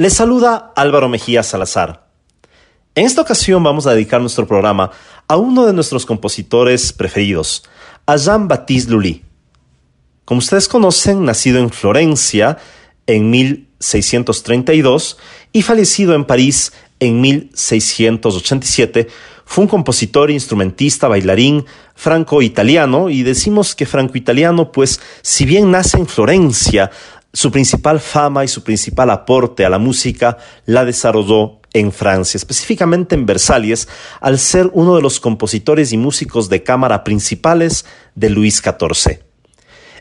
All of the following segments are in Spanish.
Les saluda Álvaro Mejía Salazar. En esta ocasión vamos a dedicar nuestro programa a uno de nuestros compositores preferidos, a Jean-Baptiste Lully. Como ustedes conocen, nacido en Florencia en 1632 y fallecido en París en 1687, fue un compositor, instrumentista, bailarín franco-italiano y decimos que franco-italiano pues si bien nace en Florencia, su principal fama y su principal aporte a la música la desarrolló en Francia, específicamente en Versalles, al ser uno de los compositores y músicos de cámara principales de Luis XIV.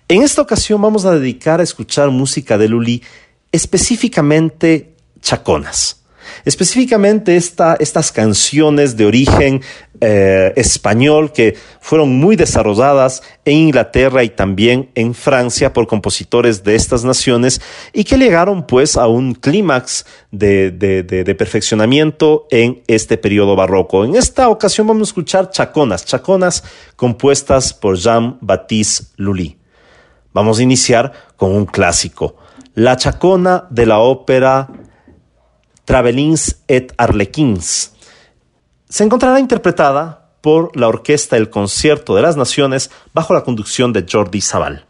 En esta ocasión vamos a dedicar a escuchar música de Lully, específicamente chaconas. Específicamente estas canciones de origen eh, español que fueron muy desarrolladas en Inglaterra y también en Francia por compositores de estas naciones y que llegaron pues a un clímax de, de, perfeccionamiento en este periodo barroco. En esta ocasión vamos a escuchar chaconas, chaconas compuestas por Jean-Baptiste Lully. Vamos a iniciar con un clásico, la chacona de la ópera Travelins et Arlequins. Se encontrará interpretada por la Orquesta El Concierto de las Naciones bajo la conducción de Jordi Sabal.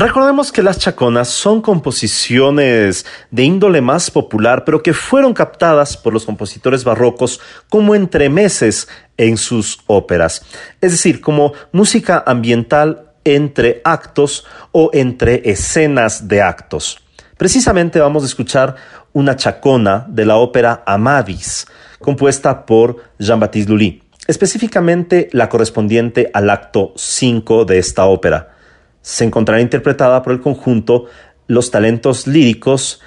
Recordemos que las chaconas son composiciones de índole más popular, pero que fueron captadas por los compositores barrocos como entremeses en sus óperas, es decir, como música ambiental entre actos o entre escenas de actos. Precisamente vamos a escuchar una chacona de la ópera Amadis, compuesta por Jean-Baptiste Lully, específicamente la correspondiente al acto 5 de esta ópera. Se encontrará interpretada por el conjunto Los talentos líricos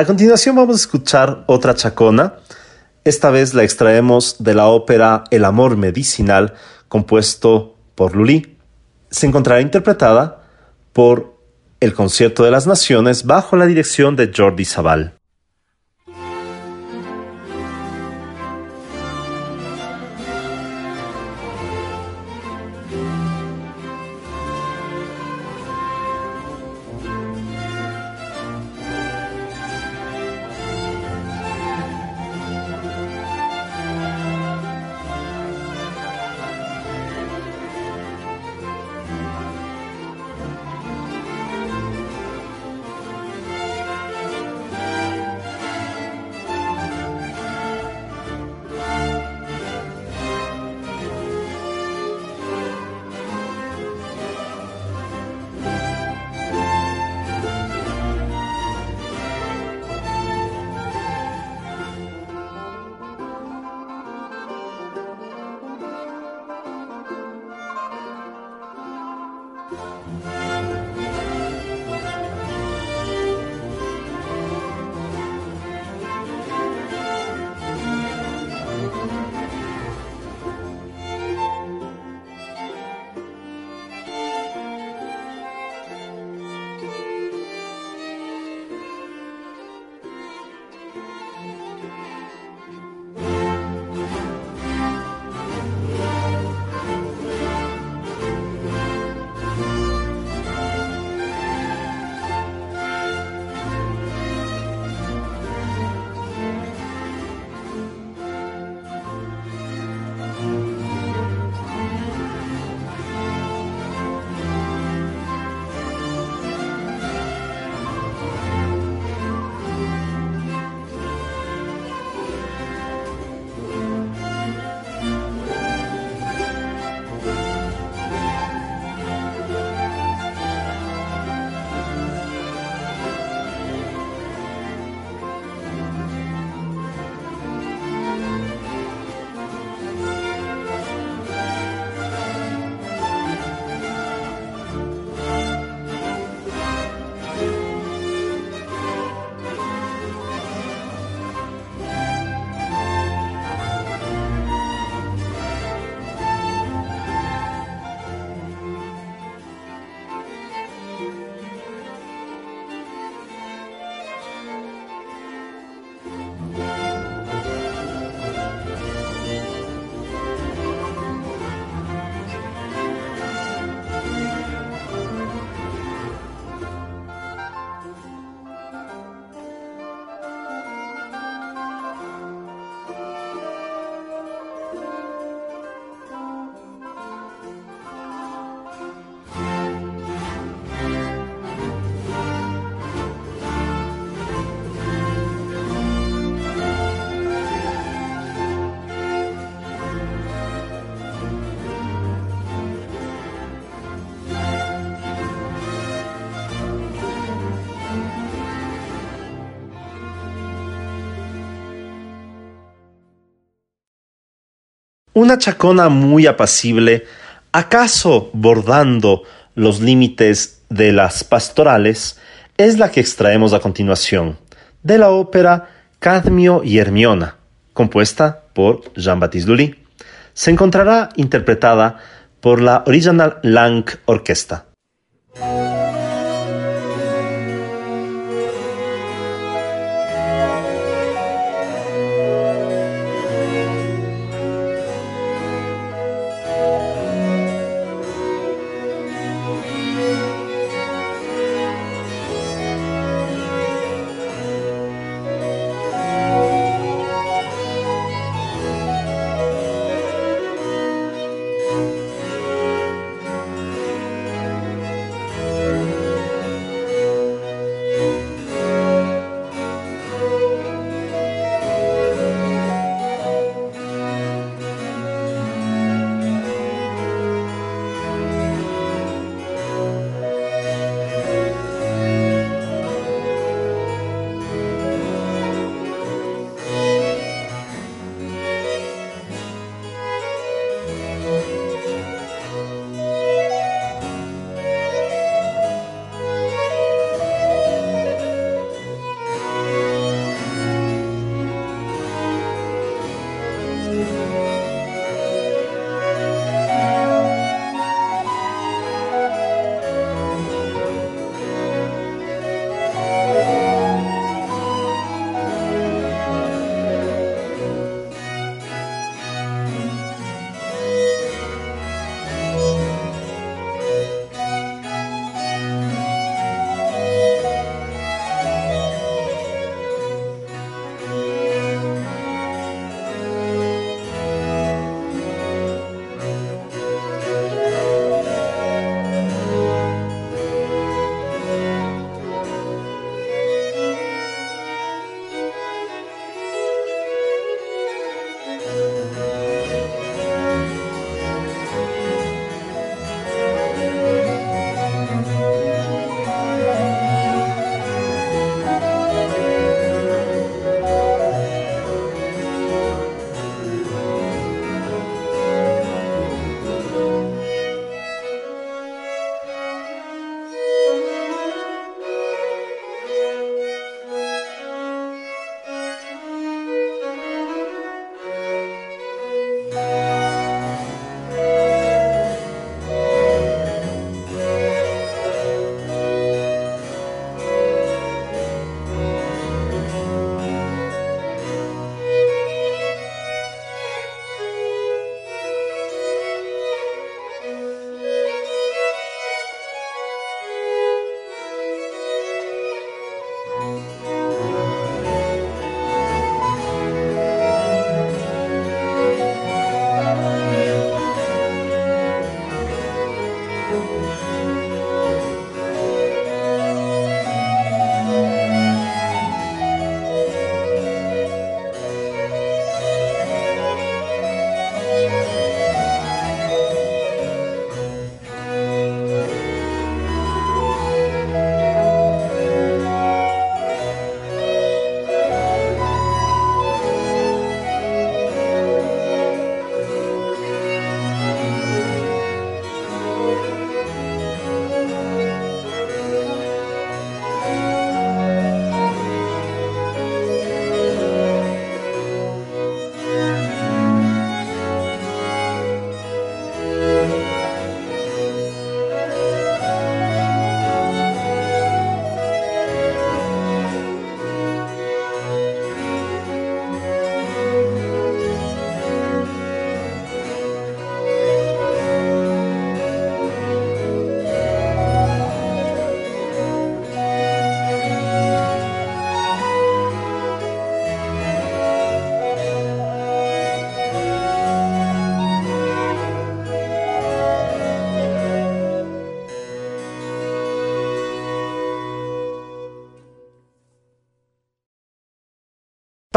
A continuación vamos a escuchar otra chacona. Esta vez la extraemos de la ópera El amor medicinal, compuesto por Lully. Se encontrará interpretada por el Concierto de las Naciones bajo la dirección de Jordi Sabal. Una chacona muy apacible, acaso bordando los límites de las pastorales, es la que extraemos a continuación, de la ópera Cadmio y Hermiona, compuesta por Jean-Baptiste Lully. Se encontrará interpretada por la Original Lang Orquesta.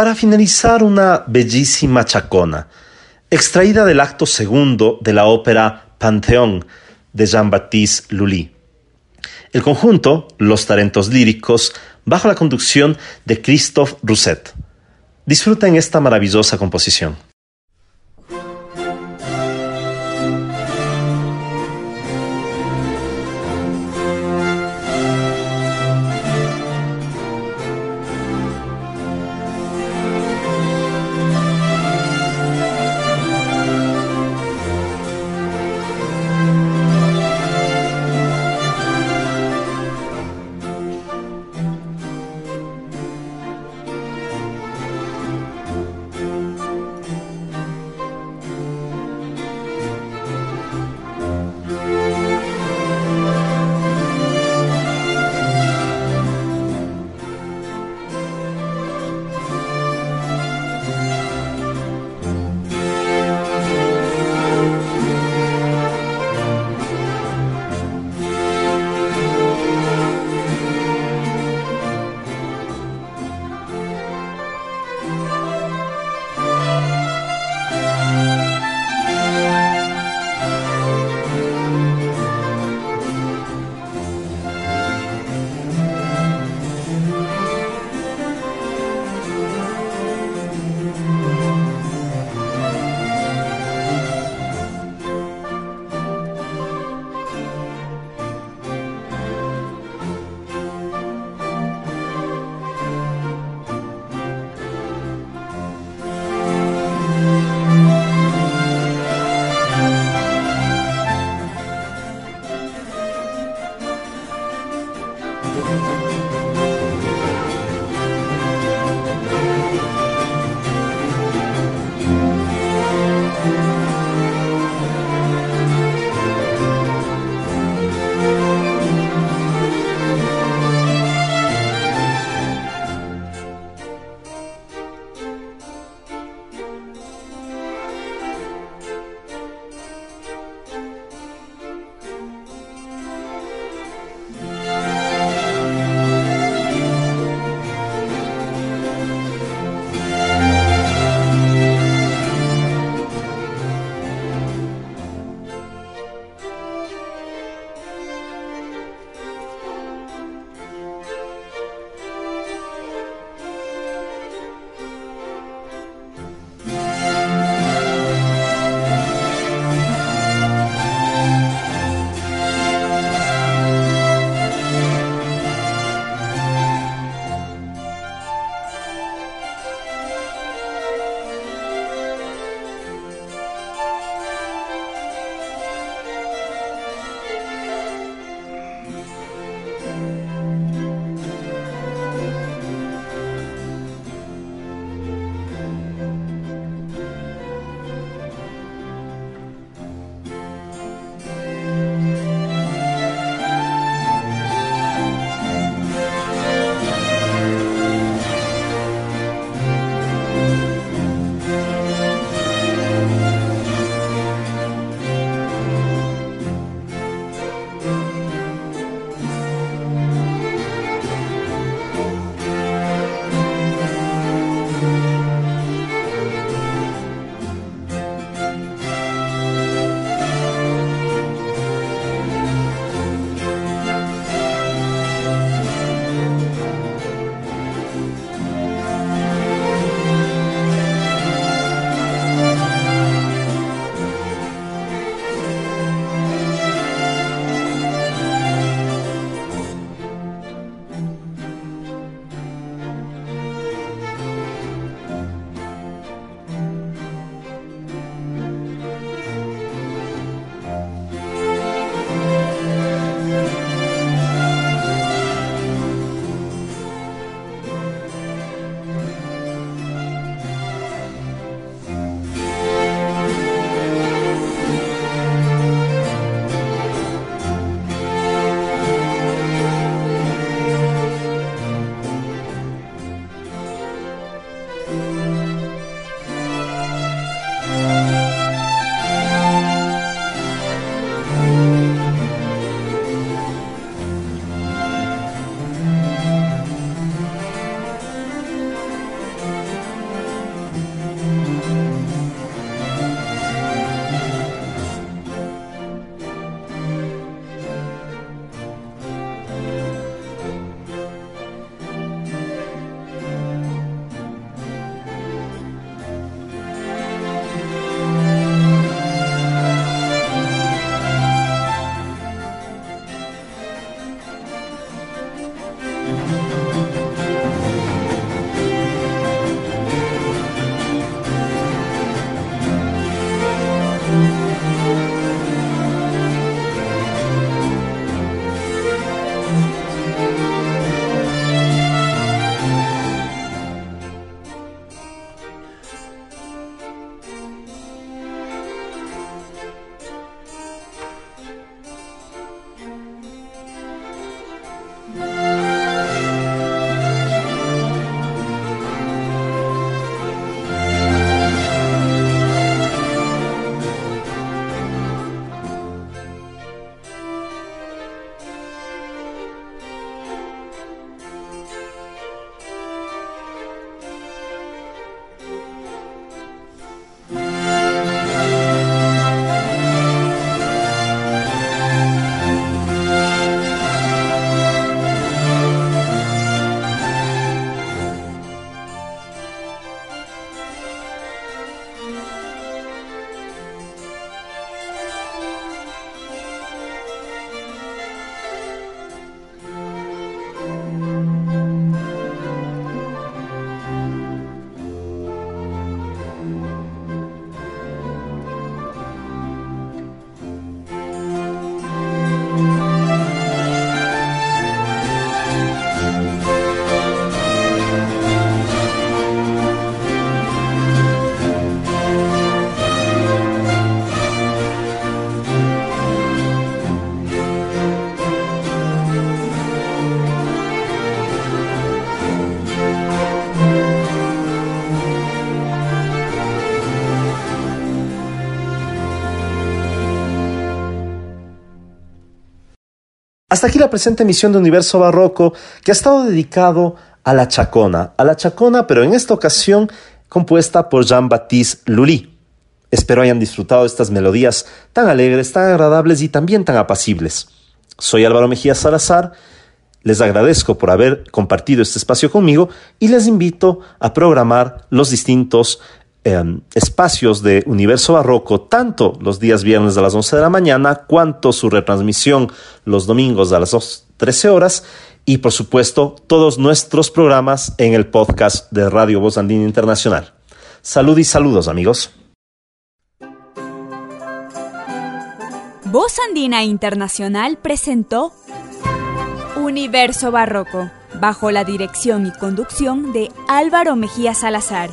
Para finalizar una bellísima chacona, extraída del acto segundo de la ópera Pantheon de Jean-Baptiste Lully. El conjunto, Los Talentos Líricos, bajo la conducción de Christophe Rousset. Disfruten esta maravillosa composición. Hasta aquí la presente emisión de Universo Barroco que ha estado dedicado a la chacona, a la chacona, pero en esta ocasión compuesta por Jean-Baptiste Lully. Espero hayan disfrutado estas melodías tan alegres, tan agradables y también tan apacibles. Soy Álvaro Mejía Salazar, les agradezco por haber compartido este espacio conmigo y les invito a programar los distintos Em, espacios de Universo Barroco, tanto los días viernes a las 11 de la mañana, cuanto su retransmisión los domingos a las 13 horas, y por supuesto todos nuestros programas en el podcast de Radio Voz Andina Internacional. Salud y saludos amigos. Voz Andina Internacional presentó Universo Barroco, bajo la dirección y conducción de Álvaro Mejía Salazar.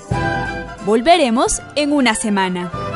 Volveremos en una semana.